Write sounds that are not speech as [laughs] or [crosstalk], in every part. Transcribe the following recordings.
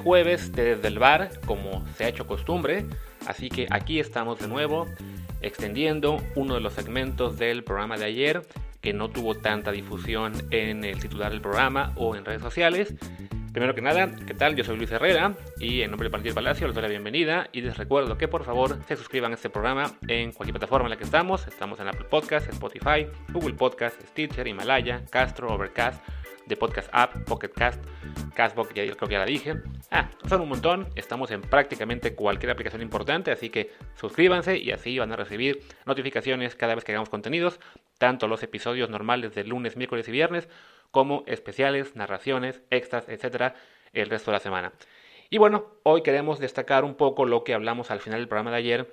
jueves desde el bar, como se ha hecho costumbre, así que aquí estamos de nuevo, extendiendo uno de los segmentos del programa de ayer, que no tuvo tanta difusión en el titular del programa o en redes sociales. Primero que nada, ¿qué tal? Yo soy Luis Herrera y en nombre de Partido Palacio les doy la bienvenida y les recuerdo que por favor se suscriban a este programa en cualquier plataforma en la que estamos. Estamos en Apple Podcast, Spotify, Google Podcast, Stitcher, Himalaya, Castro, Overcast, The Podcast App, Pocket Cast, Castbox, ya creo que ya la dije. Ah, son un montón, estamos en prácticamente cualquier aplicación importante, así que suscríbanse y así van a recibir notificaciones cada vez que hagamos contenidos, tanto los episodios normales de lunes, miércoles y viernes, como especiales, narraciones, extras, etcétera, el resto de la semana. Y bueno, hoy queremos destacar un poco lo que hablamos al final del programa de ayer,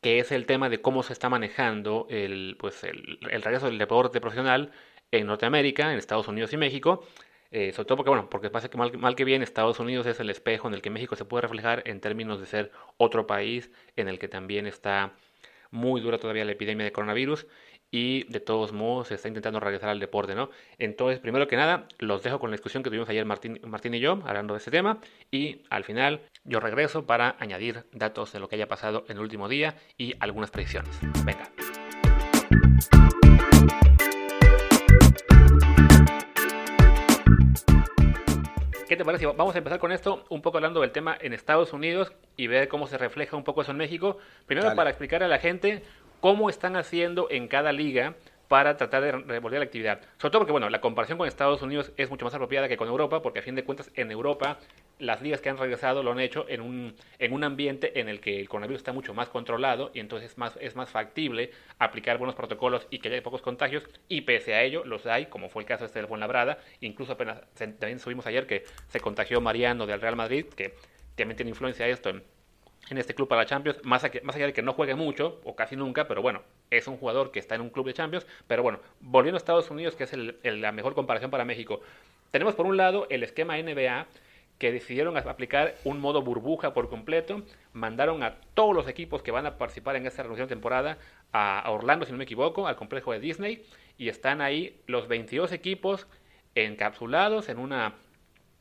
que es el tema de cómo se está manejando el, pues el, el regreso del deporte profesional en Norteamérica, en Estados Unidos y México. Eh, sobre todo porque, bueno, porque pasa que mal, que bien Estados Unidos es el espejo en el que México se puede reflejar en términos de ser otro país en el que también está muy dura todavía la epidemia de coronavirus y de todos modos se está intentando regresar al deporte, ¿no? Entonces, primero que nada, los dejo con la discusión que tuvimos ayer Martín, Martín y yo, hablando de este tema, y al final yo regreso para añadir datos de lo que haya pasado en el último día y algunas predicciones. Venga. ¿Qué te parece? Vamos a empezar con esto, un poco hablando del tema en Estados Unidos y ver cómo se refleja un poco eso en México. Primero, Dale. para explicar a la gente cómo están haciendo en cada liga para tratar de devolver la actividad. Sobre todo porque, bueno, la comparación con Estados Unidos es mucho más apropiada que con Europa, porque a fin de cuentas en Europa las ligas que han regresado lo han hecho en un, en un ambiente en el que el coronavirus está mucho más controlado y entonces es más, es más factible aplicar buenos protocolos y que haya pocos contagios y pese a ello los hay, como fue el caso este del Fuenlabrada, incluso apenas también subimos ayer que se contagió Mariano del Real Madrid, que también tiene influencia esto en, en este club para la Champions, más, más allá de que no juegue mucho o casi nunca, pero bueno, es un jugador que está en un club de Champions, pero bueno, volviendo a Estados Unidos, que es la mejor comparación para México, tenemos por un lado el esquema NBA, que decidieron aplicar un modo burbuja por completo, mandaron a todos los equipos que van a participar en esta de temporada a Orlando, si no me equivoco, al complejo de Disney, y están ahí los 22 equipos encapsulados en una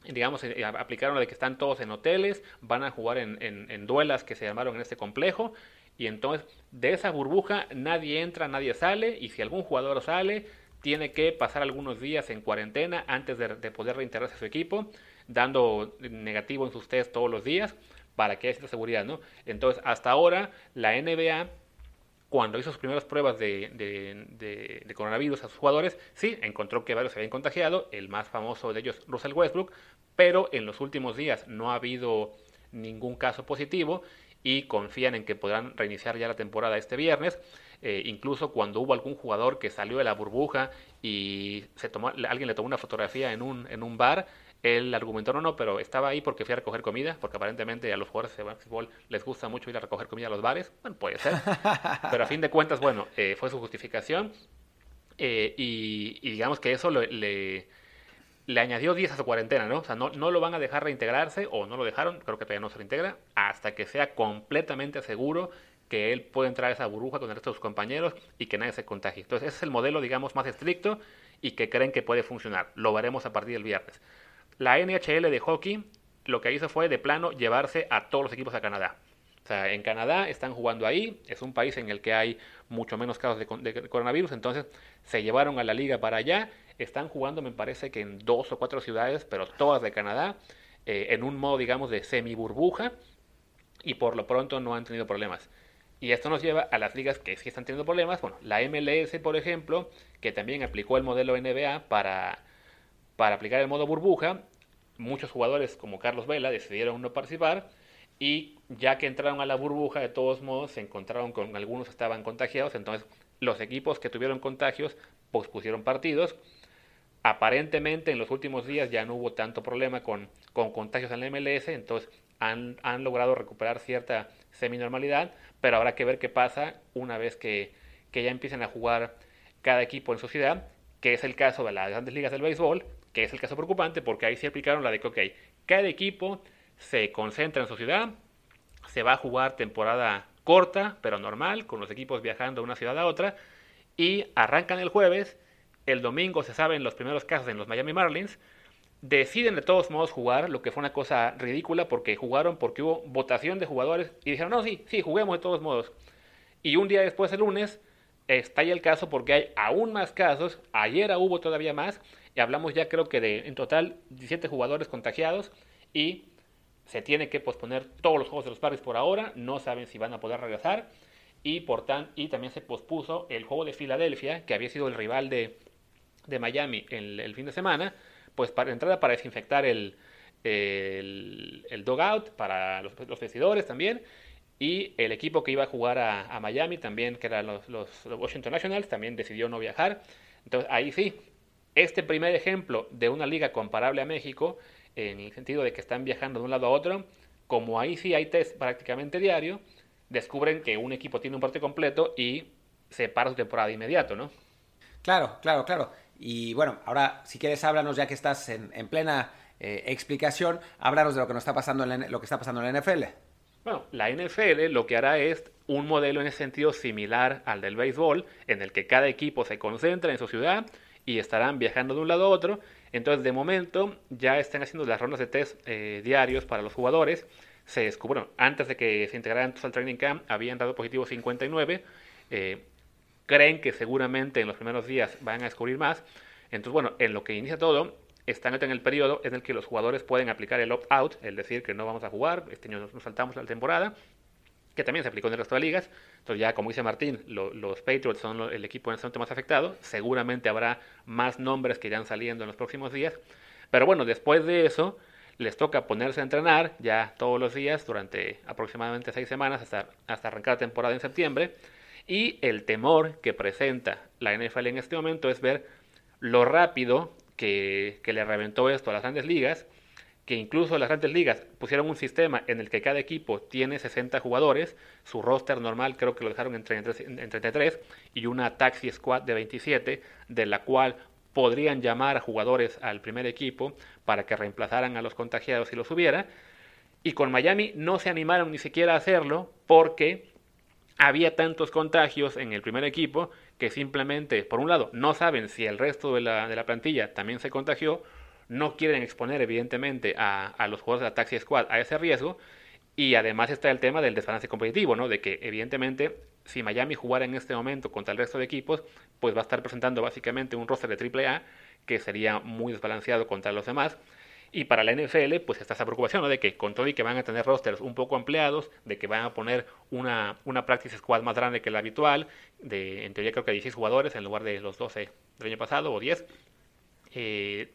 digamos, eh, aplicaron lo de que están todos en hoteles, van a jugar en, duelas que se llamaron en este complejo, y entonces de esa burbuja nadie entra, nadie sale, y si algún jugador sale, tiene que pasar algunos días en cuarentena antes de, de poder reintegrarse a su equipo, dando negativo en sus test todos los días, para que haya cierta seguridad, ¿no? Entonces, hasta ahora, la NBA cuando hizo sus primeras pruebas de, coronavirus a sus jugadores, sí, encontró que varios se habían contagiado, el más famoso de ellos, Russell Westbrook, pero en los últimos días no ha habido ningún caso positivo y confían en que podrán reiniciar ya la temporada este viernes. Eh, incluso cuando hubo algún jugador que salió de la burbuja y se tomó, alguien le tomó una fotografía en un, en un bar, él argumentó, no, no, pero estaba ahí porque fui a recoger comida, porque aparentemente a los jugadores de básquetbol les gusta mucho ir a recoger comida a los bares. Bueno, puede ser. [laughs] pero a fin de cuentas, bueno, eh, fue su justificación. Eh, y, y, digamos que eso le, le, le, añadió días a su cuarentena, ¿no? O sea, no, no lo van a dejar reintegrarse, o no lo dejaron, creo que todavía no se reintegra, hasta que sea completamente seguro que él puede entrar a esa burbuja con el resto de sus compañeros y que nadie se contagie. Entonces, ese es el modelo, digamos, más estricto y que creen que puede funcionar. Lo veremos a partir del viernes. La NHL de hockey lo que hizo fue de plano llevarse a todos los equipos a Canadá. O sea, en Canadá están jugando ahí, es un país en el que hay mucho menos casos de, coronavirus, entonces se llevaron a la liga para allá, están jugando me parece que en dos o cuatro ciudades, pero todas de Canadá, eh, en un modo digamos de semi burbuja y por lo pronto no han tenido problemas. Y esto nos lleva a las ligas que sí están teniendo problemas, bueno, la MLS por ejemplo, que también aplicó el modelo NBA para, para aplicar el modo burbuja, muchos jugadores como Carlos Vela decidieron no participar y ya que entraron a la burbuja de todos modos se encontraron con algunos que estaban contagiados, entonces los equipos que tuvieron contagios pospusieron partidos. Aparentemente en los últimos días ya no hubo tanto problema con, con contagios en la MLS, entonces han, han logrado recuperar cierta semi-normalidad, pero habrá que ver qué pasa una vez que, que ya empiecen a jugar cada equipo en su ciudad, que es el caso de las grandes ligas del béisbol, que es el caso preocupante porque ahí se aplicaron la de que, ok, cada equipo se concentra en su ciudad, se va a jugar temporada corta, pero normal, con los equipos viajando de una ciudad a otra, y arrancan el jueves, el domingo se saben los primeros casos en los Miami Marlins, deciden de todos modos jugar, lo que fue una cosa ridícula porque jugaron porque hubo votación de jugadores y dijeron, no, sí, sí, juguemos de todos modos. Y un día después, el lunes, estalla el caso porque hay aún más casos, ayer hubo todavía más, y hablamos ya creo que de en total 17 jugadores contagiados y se tiene que posponer todos los Juegos de los Padres por ahora, no saben si van a poder regresar. Y, por tan, y también se pospuso el juego de Filadelfia, que había sido el rival de, de Miami en el fin de semana, pues para entrada para desinfectar el, el, el dugout, para los, los, vestidores también, y el equipo que iba a jugar a, a Miami también, que eran los, los, Washington Nationals, también decidió no viajar. Entonces ahí sí, este primer ejemplo de una liga comparable a México, en el sentido de que están viajando de un lado a otro, como ahí sí hay test prácticamente diario, descubren que un equipo tiene un parte completo y se para su temporada de inmediato, ¿no? Claro, claro, claro. Y bueno, ahora si quieres háblanos ya que estás en, en plena eh, explicación, háblanos de lo que nos está pasando en la, lo que está pasando en la NFL. Bueno, la NFL lo que hará es un modelo en ese sentido similar al del béisbol, en el que cada equipo se concentra en su ciudad y estarán viajando de un lado a otro. Entonces, de momento, ya están haciendo las rondas de test eh, diarios para los jugadores. Se descubrieron, antes de que se integraran al training camp, habían dado positivo 59. Eh, creen que seguramente en los primeros días van a descubrir más. Entonces, bueno, en lo que inicia todo, están en el periodo en el que los jugadores pueden aplicar el opt-out, es decir, que no vamos a jugar, este año nos saltamos la temporada, que también se aplicó en el resto de ligas. Entonces ya, como dice Martín, los Patriots son el equipo en este momento más afectado. Seguramente habrá más nombres que irán saliendo en los próximos días. Pero bueno, después de eso, les toca ponerse a entrenar ya todos los días durante aproximadamente seis semanas hasta, hasta arrancar la temporada en septiembre. Y el temor que presenta la NFL en este momento es ver lo rápido que, que le reventó esto a las grandes ligas que incluso las grandes ligas pusieron un sistema en el que cada equipo tiene 60 jugadores, su roster normal creo que lo dejaron en 33, y una taxi squad de 27, de la cual podrían llamar a jugadores al primer equipo para que reemplazaran a los contagiados si los hubiera. Y con Miami no se animaron ni siquiera a hacerlo porque había tantos contagios en el primer equipo que simplemente, por un lado, no saben si el resto de la, de la plantilla también se contagió no quieren exponer evidentemente a, los jugadores de la Taxi Squad a ese riesgo. Y además está el tema del desbalance competitivo, ¿no? De que evidentemente si Miami jugara en este momento contra el resto de equipos, pues va a estar presentando básicamente un roster de AAA que sería muy desbalanceado contra los demás. Y para la NFL, pues está esa preocupación, ¿no? De que con todo y que van a tener rosters un poco ampliados, de que van a poner una, una practice squad más grande que la habitual, de en teoría creo que 16 jugadores en lugar de los 12 del año pasado o 10. Eh,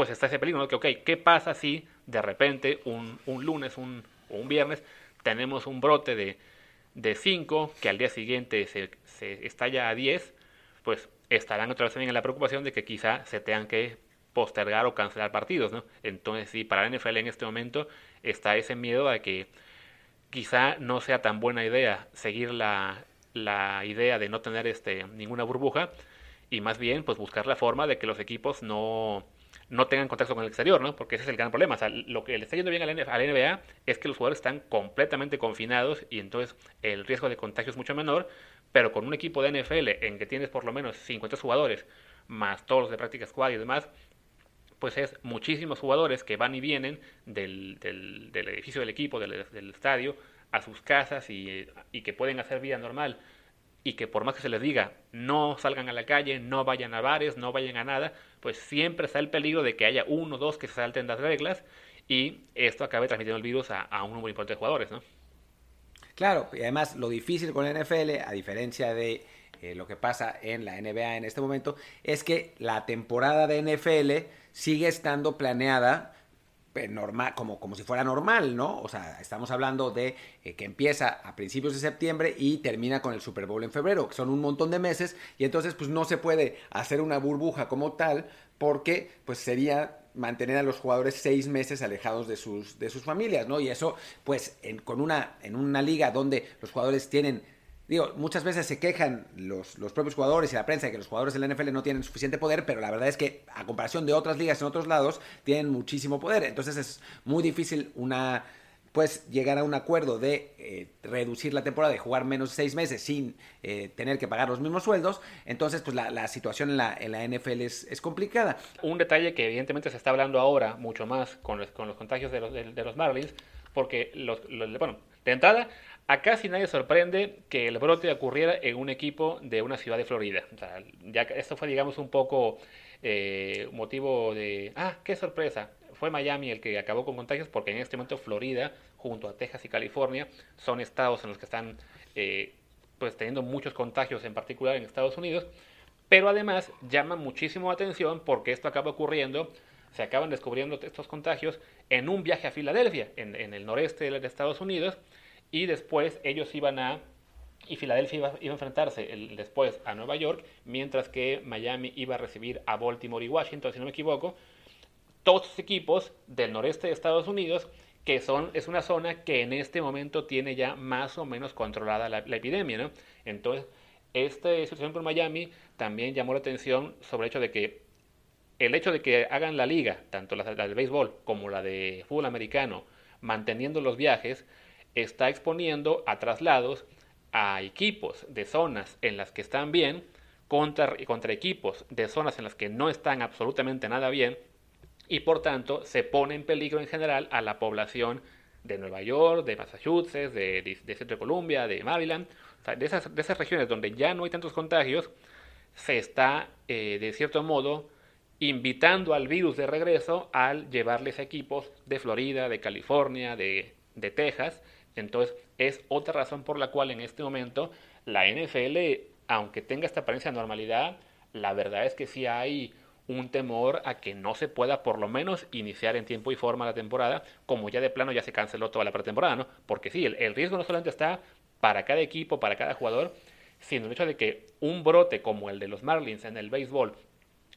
pues está ese peligro, ¿no? Que, ok, ¿qué pasa si de repente un, un lunes un, o un viernes tenemos un brote de, de 5 que al día siguiente se, se estalla a 10? Pues estarán otra vez también en la preocupación de que quizá se tengan que postergar o cancelar partidos, ¿no? Entonces, sí, para la NFL en este momento está ese miedo de que quizá no sea tan buena idea seguir la, la idea de no tener este, ninguna burbuja y más bien pues buscar la forma de que los equipos no, no tengan contacto con el exterior, ¿no? Porque ese es el gran problema. O sea, lo que le está yendo bien a la, NBA es que los jugadores están completamente confinados y entonces el riesgo de contagio es mucho menor, pero con un equipo de NFL en que tienes por lo menos 50 jugadores, más todos los de práctica squad y demás, pues es muchísimos jugadores que van y vienen del, del, edificio del equipo, del, estadio, a sus casas y, y que pueden hacer vida normal y que por más que se les diga no salgan a la calle, no vayan a bares, no vayan a nada, pues siempre está el peligro de que haya uno o dos que se salten las reglas y esto acabe transmitiendo el virus a, un número importante de jugadores, ¿no? Claro, y además lo difícil con la NFL, a diferencia de eh, lo que pasa en la NBA en este momento, es que la temporada de NFL sigue estando planeada normal, como, como si fuera normal, ¿no? O sea, estamos hablando de eh, que empieza a principios de septiembre y termina con el Super Bowl en febrero, que son un montón de meses, y entonces pues no se puede hacer una burbuja como tal, porque pues sería mantener a los jugadores seis meses alejados de sus, de sus familias, ¿no? Y eso, pues, en, con una, en una liga donde los jugadores tienen digo, muchas veces se quejan los, los, propios jugadores y la prensa de que los jugadores de la NFL no tienen suficiente poder, pero la verdad es que a comparación de otras ligas en otros lados, tienen muchísimo poder. Entonces es muy difícil una pues llegar a un acuerdo de eh, reducir la temporada, de jugar menos de seis meses sin eh, tener que pagar los mismos sueldos, entonces pues la, situación en la, en la NFL es, complicada. Un detalle que evidentemente se está hablando ahora mucho más con los, con los contagios de los, de, los Marlins, porque los, bueno, de entrada, a casi nadie sorprende que el brote ocurriera en un equipo de una ciudad de Florida. O sea, ya esto fue, digamos, un poco eh, motivo de, ah, qué sorpresa fue Miami el que acabó con contagios porque en este momento Florida, junto a Texas y California, son estados en los que están eh, pues teniendo muchos contagios, en particular en Estados Unidos. Pero además llama muchísimo atención porque esto acaba ocurriendo, se acaban descubriendo estos contagios en un viaje a Filadelfia, en, el noreste de Estados Unidos, y después ellos iban a y Filadelfia iba, iba, a enfrentarse después a Nueva York, mientras que Miami iba a recibir a Baltimore y Washington, si no me equivoco, todos los equipos del noreste de Estados Unidos, que son, es una zona que en este momento tiene ya más o menos controlada la, epidemia, ¿no? Entonces, esta situación con Miami también llamó la atención sobre el hecho de que el hecho de que hagan la liga, tanto la, la de béisbol como la de fútbol americano, manteniendo los viajes, está exponiendo a traslados a equipos de zonas en las que están bien contra, contra equipos de zonas en las que no están absolutamente nada bien y por tanto se pone en peligro en general a la población de Nueva York, de Massachusetts, de, de, Centro de Columbia, de Maryland, de, esas, de esas regiones donde ya no hay tantos contagios, se está eh, de cierto modo invitando al virus de regreso al llevarles equipos de Florida, de California, de, de Texas. Entonces es otra razón por la cual en este momento la NFL, aunque tenga esta apariencia de normalidad, la verdad es que sí hay un temor a que no se pueda por lo menos iniciar en tiempo y forma la temporada, como ya de plano ya se canceló toda la pretemporada, ¿no? Porque sí, el, riesgo no solamente está para cada equipo, para cada jugador, sino el hecho de que un brote como el de los Marlins en el béisbol,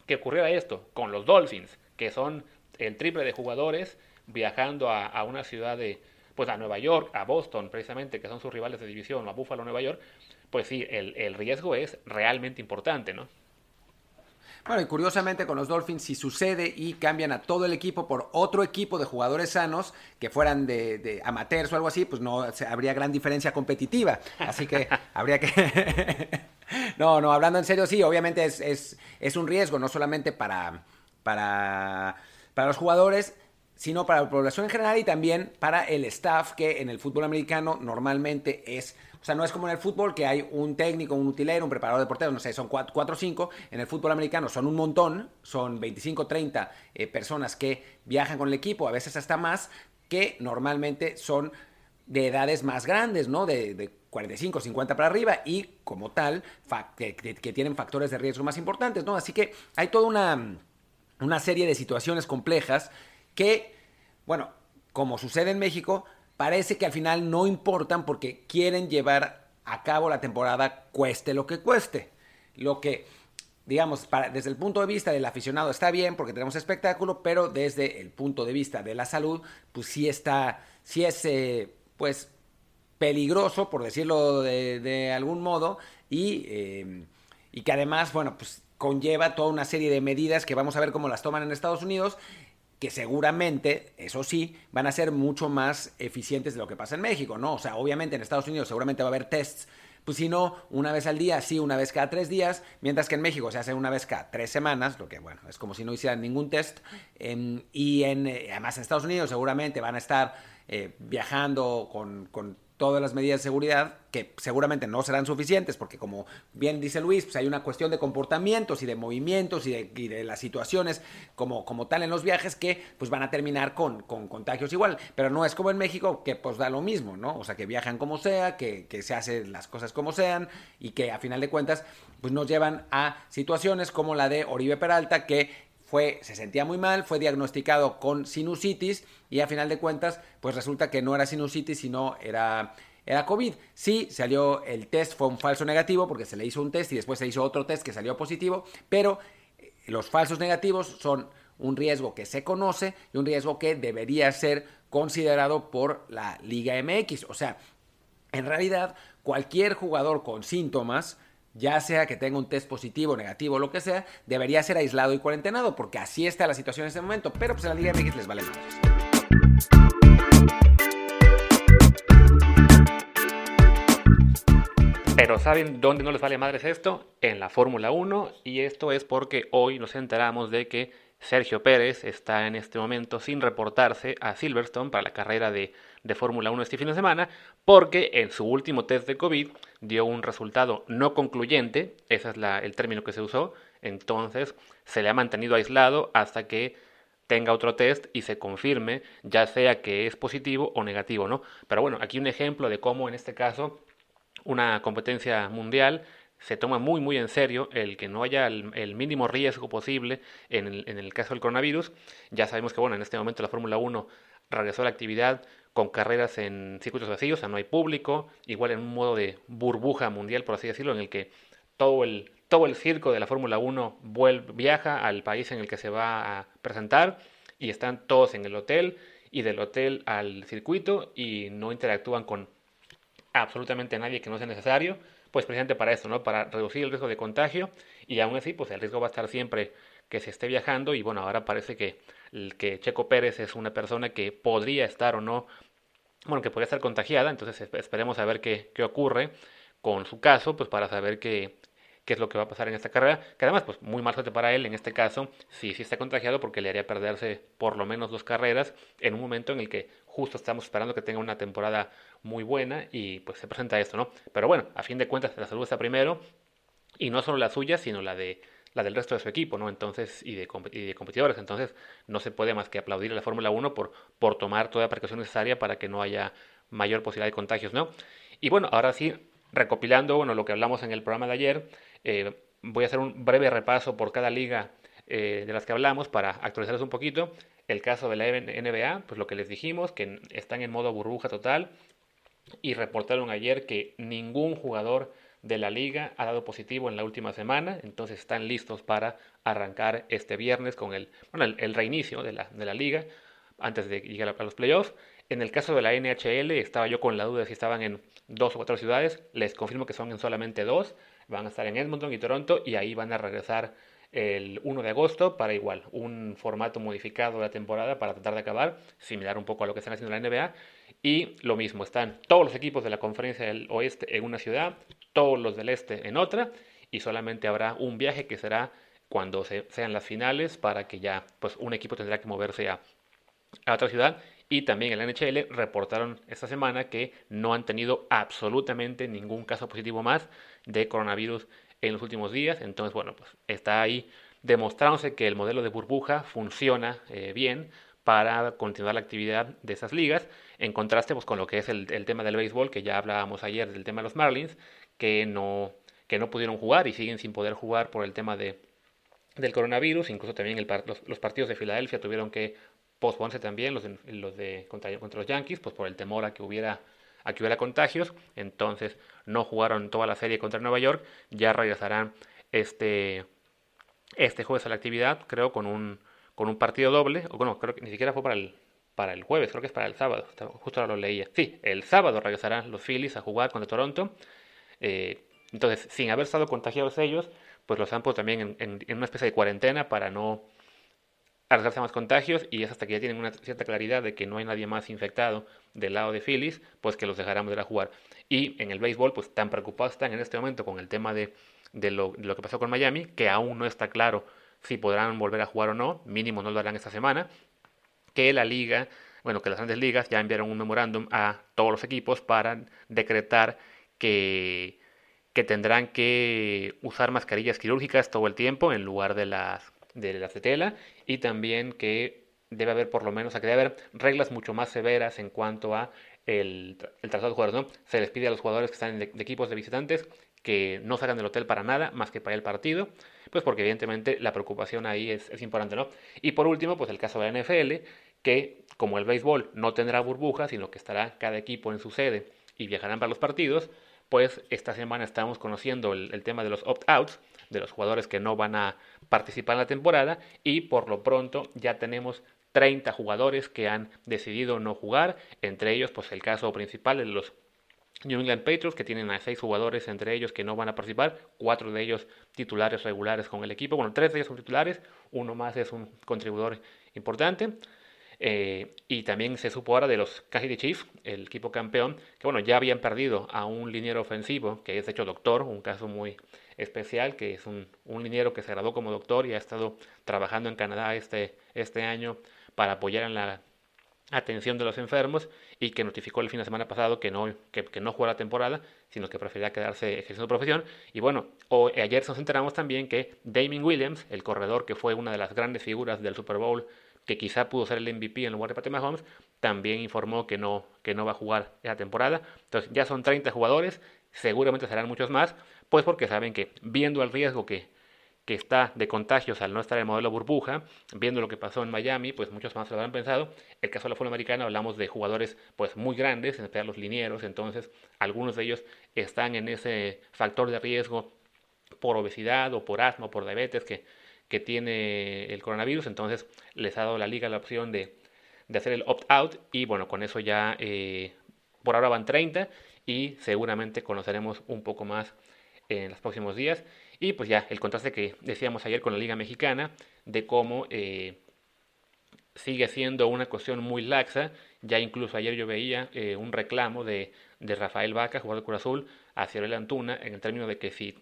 que ocurriera esto con los Dolphins, que son el triple de jugadores viajando a, una ciudad de, pues a Nueva York, a Boston precisamente, que son sus rivales de división, o a Buffalo, Nueva York, pues sí, el, el riesgo es realmente importante, ¿no? Bueno, y curiosamente con los Dolphins, si sucede y cambian a todo el equipo por otro equipo de jugadores sanos que fueran de, amateurs o algo así, pues no habría gran diferencia competitiva. Así que [laughs] habría que. [laughs] no, no, hablando en serio, sí, obviamente es, es, un riesgo, no solamente para, para, para los jugadores, sino para la población en general y también para el staff que en el fútbol americano normalmente es o sea, no es como en el fútbol que hay un técnico, un utilero, un preparador de porteros, no sé, son cuatro o cinco. En el fútbol americano son un montón, son 25, 30 eh, personas que viajan con el equipo, a veces hasta más, que normalmente son de edades más grandes, ¿no? De, 45, 50 para arriba y como tal, que, tienen factores de riesgo más importantes, ¿no? Así que hay toda una, una serie de situaciones complejas que, bueno, como sucede en México, parece que al final no importan porque quieren llevar a cabo la temporada cueste lo que cueste. Lo que, digamos, desde el punto de vista del aficionado está bien porque tenemos espectáculo, pero desde el punto de vista de la salud, pues sí está, sí es, eh, pues, peligroso, por decirlo de, algún modo, y, eh, y que además, bueno, pues conlleva toda una serie de medidas que vamos a ver cómo las toman en Estados Unidos que seguramente, eso sí, van a ser mucho más eficientes de lo que pasa en México, ¿no? O sea, obviamente en Estados Unidos seguramente va a haber tests, pues si no, una vez al día, sí, una vez cada tres días, mientras que en México se hace una vez cada tres semanas, lo que, bueno, es como si no hicieran ningún test. y en, eh, además en Estados Unidos seguramente van a estar eh, viajando con todas las medidas de seguridad, que seguramente no serán suficientes, porque como bien dice Luis, pues hay una cuestión de comportamientos y de movimientos y de, las situaciones como, como tal en los viajes que pues van a terminar con, con, contagios igual. Pero no es como en México, que pues da lo mismo, ¿no? O sea, que viajan como sea, que, que se hacen las cosas como sean y que a final de cuentas pues nos llevan a situaciones como la de Oribe Peralta, que se sentía muy mal, fue diagnosticado con sinusitis y a final de cuentas, pues resulta que no era sinusitis, sino era, era COVID. Sí, salió el test, fue un falso negativo porque se le hizo un test y después se hizo otro test que salió positivo, pero eh, los falsos negativos son un riesgo que se conoce y un riesgo que debería ser considerado por la Liga MX. O sea, en realidad, cualquier jugador con síntomas ya sea que tenga un test positivo, negativo, o lo que sea, debería ser aislado y cuarentenado, porque así está la situación en este momento. Pero pues en la Liga MX les vale más. Pero ¿saben dónde no les vale madres esto? En la Fórmula 1 y esto es porque hoy nos enteramos de que Sergio Pérez está en este momento sin reportarse a Silverstone para la carrera de, de Fórmula 1 este fin de semana porque en su último test de COVID dio un resultado no concluyente, ese es el término que se usó, entonces se le ha mantenido aislado hasta que tenga otro test y se confirme, ya sea que es positivo o negativo, ¿no? Pero bueno, aquí un ejemplo de cómo en este caso una competencia mundial se toma muy muy en serio el que no haya el, mínimo riesgo posible en el, caso del coronavirus. Ya sabemos que bueno, en este momento la Fórmula 1 regresó a la actividad con carreras en circuitos vacíos, o sea, no hay público, igual en un modo de burbuja mundial, por así decirlo, en el que todo el, todo el circo de la Fórmula 1 vuelve, viaja al país en el que se va a presentar y están todos en el hotel y del hotel al circuito y no interactúan con absolutamente nadie que no sea necesario, pues precisamente para eso, ¿no? Para reducir el riesgo de contagio y aún así, pues el riesgo va a estar siempre que se esté viajando y bueno, ahora parece que, que Checo Pérez es una persona que podría estar o no, bueno, que podría estar contagiada, entonces esperemos a ver qué, qué ocurre con su caso, pues para saber qué, qué es lo que va a pasar en esta carrera, que además, pues muy mal suerte para él en este caso, si sí está contagiado, porque le haría perderse por lo menos dos carreras en un momento en el que justo estamos esperando que tenga una temporada muy buena y pues se presenta esto, ¿no? Pero bueno, a fin de cuentas la salud está primero y no solo la suya, sino la de la del resto de su equipo, ¿no? Entonces, y de, competidores. Entonces, no se puede más que aplaudir a la Fórmula 1 por, por tomar toda la precaución necesaria para que no haya mayor posibilidad de contagios, ¿no? Y bueno, ahora sí, recopilando, bueno, lo que hablamos en el programa de ayer, eh, voy a hacer un breve repaso por cada liga eh, de las que hablamos para actualizarles un poquito. El caso de la NBA, pues lo que les dijimos, que están en modo burbuja total, y reportaron ayer que ningún jugador de la liga ha dado positivo en la última semana, entonces están listos para arrancar este viernes con el, bueno, el, reinicio de la, de la, liga antes de llegar a los playoffs. En el caso de la NHL estaba yo con la duda de si estaban en dos o cuatro ciudades, les confirmo que son en solamente dos, van a estar en Edmonton y Toronto y ahí van a regresar el 1 de agosto para igual un formato modificado de la temporada para tratar de acabar, similar un poco a lo que están haciendo en la NBA y lo mismo, están todos los equipos de la conferencia del oeste en una ciudad, todos los del este en otra, y solamente habrá un viaje que será cuando sean las finales para que ya pues un equipo tendrá que moverse a, a otra ciudad. Y también en la NHL reportaron esta semana que no han tenido absolutamente ningún caso positivo más de coronavirus en los últimos días. Entonces, bueno, pues está ahí demostrándose que el modelo de burbuja funciona eh, bien para continuar la actividad de esas ligas, en contraste pues, con lo que es el, tema del béisbol, que ya hablábamos ayer del tema de los Marlins, que no, que no pudieron jugar y siguen sin poder jugar por el tema de, del coronavirus, incluso también los, partidos de Filadelfia tuvieron que posponerse también, los, los de contra, contra, los Yankees, pues por el temor a que hubiera a que hubiera contagios, entonces no jugaron toda la serie contra Nueva York, ya regresarán este, este jueves a la actividad, creo, con un, con un partido doble, o bueno, creo que ni siquiera fue para el, para el jueves, creo que es para el sábado, justo ahora lo leía. Sí, el sábado regresarán los Phillies a jugar contra Toronto. Eh, entonces, sin haber estado contagiados ellos, pues los han puesto también en, una especie de cuarentena para no arriesgarse a más contagios y es hasta que ya tienen una cierta claridad de que no hay nadie más infectado del lado de Phillies, pues que los dejarán volver a jugar. Y en el béisbol, pues tan preocupados están en este momento con el tema de, de, lo, de lo que pasó con Miami, que aún no está claro si podrán volver a jugar o no, mínimo no lo harán esta semana, que la liga, bueno, que las grandes ligas ya enviaron un memorándum a todos los equipos para decretar que, tendrán que usar mascarillas quirúrgicas todo el tiempo en lugar de las de las de tela y también que debe haber por lo menos, o que debe haber reglas mucho más severas en cuanto a el, el traslado de jugadores, ¿no? Se les pide a los jugadores que están de equipos de visitantes que no salgan del hotel para nada más que para el partido, pues porque evidentemente la preocupación ahí es, importante, ¿no? Y por último, pues el caso de la NFL, que como el béisbol no tendrá burbujas, sino que estará cada equipo en su sede y viajarán para los partidos, pues esta semana estamos conociendo el, el tema de los opt-outs, de los jugadores que no van a participar en la temporada, y por lo pronto ya tenemos 30 jugadores que han decidido no jugar, entre ellos pues el caso principal de los New England Patriots, que tienen a seis jugadores entre ellos que no van a participar, cuatro de ellos titulares regulares con el equipo, bueno, tres de ellos son titulares, uno más es un contribuidor importante. Eh, y también se supo ahora de los Kansas Chiefs, el equipo campeón, que bueno, ya habían perdido a un liniero ofensivo, que es de hecho doctor, un caso muy especial, que es un, un liniero que se graduó como doctor y ha estado trabajando en Canadá este, este año para apoyar en la atención de los enfermos y que notificó el fin de semana pasado que no, que, no jugó la temporada, sino que prefería quedarse ejerciendo profesión. Y bueno, o, ayer nos enteramos también que Damien Williams, el corredor que fue una de las grandes figuras del Super Bowl, que quizá pudo ser el MVP en lugar de Patrick Mahomes, también informó que no, que no va a jugar esa temporada. Entonces ya son 30 jugadores, seguramente serán muchos más, pues porque saben que viendo el riesgo que, que está de contagios al no estar el modelo burbuja, viendo lo que pasó en Miami, pues muchos más lo habrán pensado. El caso de la fútbol americana hablamos de jugadores pues muy grandes, en especial los linieros, entonces algunos de ellos están en ese factor de riesgo por obesidad o por asma o por diabetes que, que tiene el coronavirus, entonces les ha dado la liga la opción de, de hacer el opt-out y bueno, con eso ya eh, por ahora van 30 y seguramente conoceremos un poco más en los próximos días. Y pues ya el contraste que decíamos ayer con la Liga Mexicana, de cómo eh, sigue siendo una cuestión muy laxa. Ya incluso ayer yo veía eh, un reclamo de, de, Rafael Vaca, jugador de Cruz Azul, hacia el Antuna, en el término de que si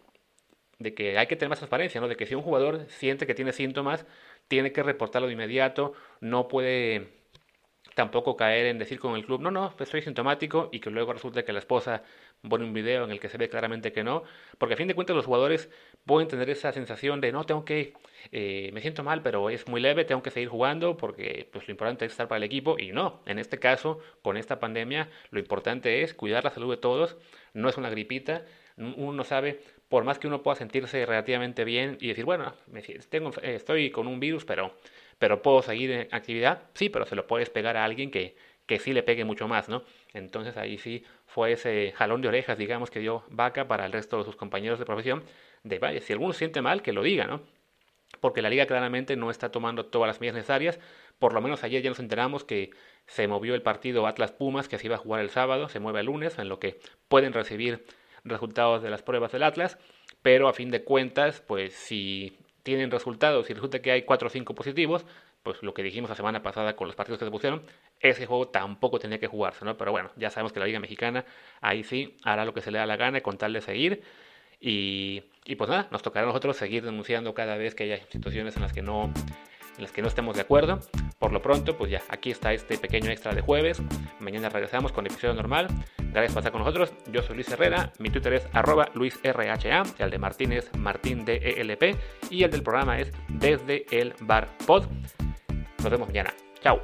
de que hay que tener más transparencia, ¿no? De que si un jugador siente que tiene síntomas, tiene que reportarlo de inmediato, no puede tampoco caer en decir con el club, no, no, estoy sintomático y que luego resulte que la esposa pone un video en el que se ve claramente que no, porque a fin de cuentas los jugadores pueden tener esa sensación de no, tengo que, eh, me siento mal, pero es muy leve, tengo que seguir jugando porque pues lo importante es estar para el equipo y no, en este caso, con esta pandemia, lo importante es cuidar la salud de todos, no es una gripita, uno no sabe, por más que uno pueda sentirse relativamente bien y decir, bueno, tengo, estoy con un virus, pero pero puedo seguir en actividad, sí, pero se lo puedes pegar a alguien que, que sí le pegue mucho más, ¿no? Entonces ahí sí fue ese jalón de orejas, digamos, que dio Vaca para el resto de sus compañeros de profesión, de vaya, si alguno siente mal, que lo diga, ¿no? Porque la liga claramente no está tomando todas las medidas necesarias, por lo menos ayer ya nos enteramos que se movió el partido Atlas Pumas, que se iba a jugar el sábado, se mueve el lunes, en lo que pueden recibir resultados de las pruebas del Atlas, pero a fin de cuentas, pues si tienen resultados y resulta que hay 4 o 5 positivos, pues lo que dijimos la semana pasada con los partidos que se pusieron, ese juego tampoco tenía que jugarse, ¿no? Pero bueno, ya sabemos que la Liga Mexicana ahí sí hará lo que se le da la gana con tal de seguir. Y, y pues nada, nos tocará a nosotros seguir denunciando cada vez que haya situaciones en las que no en las que no estemos de acuerdo. Por lo pronto, pues ya, aquí está este pequeño extra de jueves. Mañana regresamos con episodio normal. Gracias por estar con nosotros. Yo soy Luis Herrera. Mi Twitter es arroba luisrha. El de Martín es martindelp. Y el del programa es desde el bar pod. Nos vemos mañana. Chao.